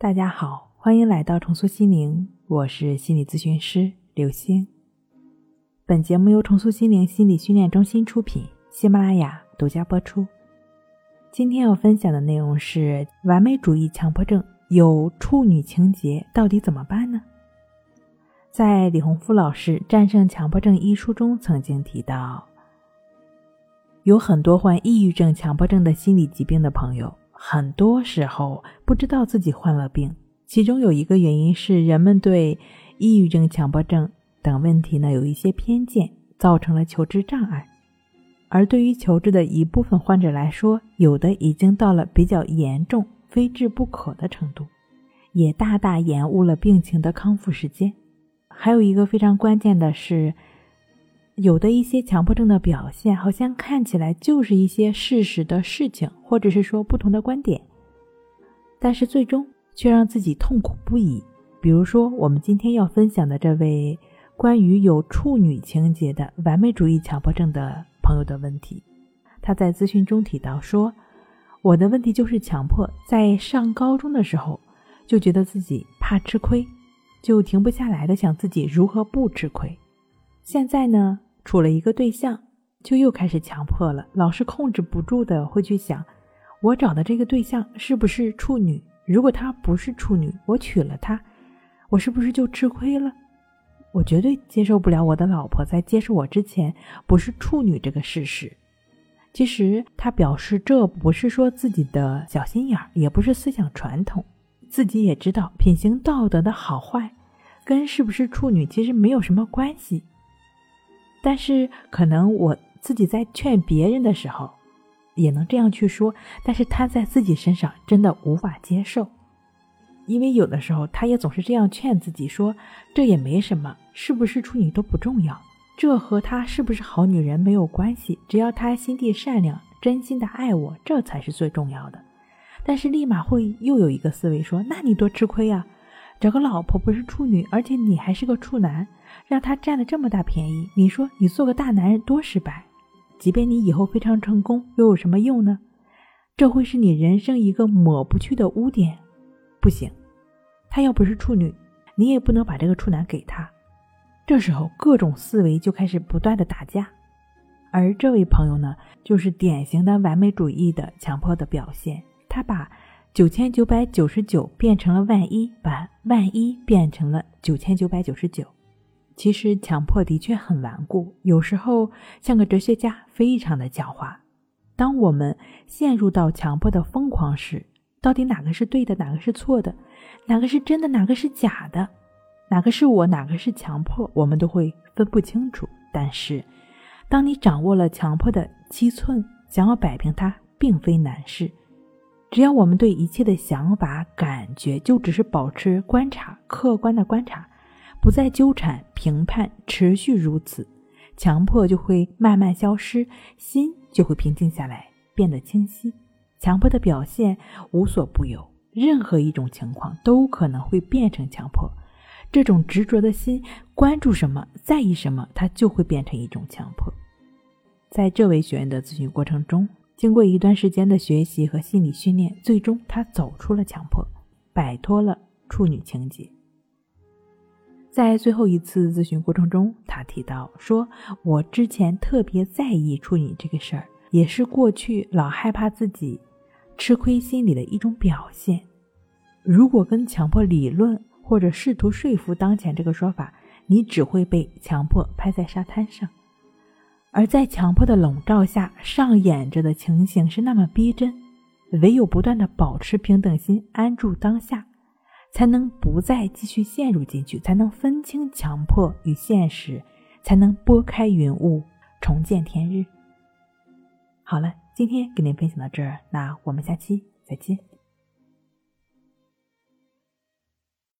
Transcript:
大家好，欢迎来到重塑心灵，我是心理咨询师刘星。本节目由重塑心灵心理训练中心出品，喜马拉雅独家播出。今天要分享的内容是完美主义强迫症有处女情节，到底怎么办呢？在李洪福老师《战胜强迫症》一书中曾经提到，有很多患抑郁症、强迫症的心理疾病的朋友。很多时候不知道自己患了病，其中有一个原因是人们对抑郁症、强迫症等问题呢有一些偏见，造成了求治障碍。而对于求治的一部分患者来说，有的已经到了比较严重、非治不可的程度，也大大延误了病情的康复时间。还有一个非常关键的是。有的一些强迫症的表现，好像看起来就是一些事实的事情，或者是说不同的观点，但是最终却让自己痛苦不已。比如说，我们今天要分享的这位关于有处女情节的完美主义强迫症的朋友的问题，他在咨询中提到说：“我的问题就是强迫，在上高中的时候就觉得自己怕吃亏，就停不下来的想自己如何不吃亏。现在呢？”处了一个对象，就又开始强迫了，老是控制不住的会去想，我找的这个对象是不是处女？如果她不是处女，我娶了她，我是不是就吃亏了？我绝对接受不了我的老婆在接受我之前不是处女这个事实。其实他表示，这不是说自己的小心眼儿，也不是思想传统，自己也知道品行道德的好坏，跟是不是处女其实没有什么关系。但是可能我自己在劝别人的时候，也能这样去说，但是他在自己身上真的无法接受，因为有的时候他也总是这样劝自己说，这也没什么，是不是处女都不重要，这和他是不是好女人没有关系，只要他心地善良，真心的爱我，这才是最重要的。但是立马会又有一个思维说，那你多吃亏呀，找个老婆不是处女，而且你还是个处男。让他占了这么大便宜，你说你做个大男人多失败？即便你以后非常成功，又有什么用呢？这会是你人生一个抹不去的污点。不行，他要不是处女，你也不能把这个处男给他。这时候各种思维就开始不断的打架，而这位朋友呢，就是典型的完美主义的强迫的表现。他把九千九百九十九变成了万一，把万一变成了九千九百九十九。其实强迫的确很顽固，有时候像个哲学家，非常的狡猾。当我们陷入到强迫的疯狂时，到底哪个是对的，哪个是错的，哪个是真的，哪个是假的，哪个是我，哪个是强迫，我们都会分不清楚。但是，当你掌握了强迫的七寸，想要摆平它，并非难事。只要我们对一切的想法、感觉，就只是保持观察，客观的观察。不再纠缠、评判，持续如此，强迫就会慢慢消失，心就会平静下来，变得清晰。强迫的表现无所不有，任何一种情况都可能会变成强迫。这种执着的心，关注什么，在意什么，它就会变成一种强迫。在这位学员的咨询过程中，经过一段时间的学习和心理训练，最终他走出了强迫，摆脱了处女情节。在最后一次咨询过程中，他提到说：“我之前特别在意处女这个事儿，也是过去老害怕自己吃亏心理的一种表现。如果跟强迫理论或者试图说服当前这个说法，你只会被强迫拍在沙滩上。而在强迫的笼罩下上演着的情形是那么逼真，唯有不断的保持平等心，安住当下。”才能不再继续陷入进去，才能分清强迫与现实，才能拨开云雾，重见天日。好了，今天跟您分享到这儿，那我们下期再见。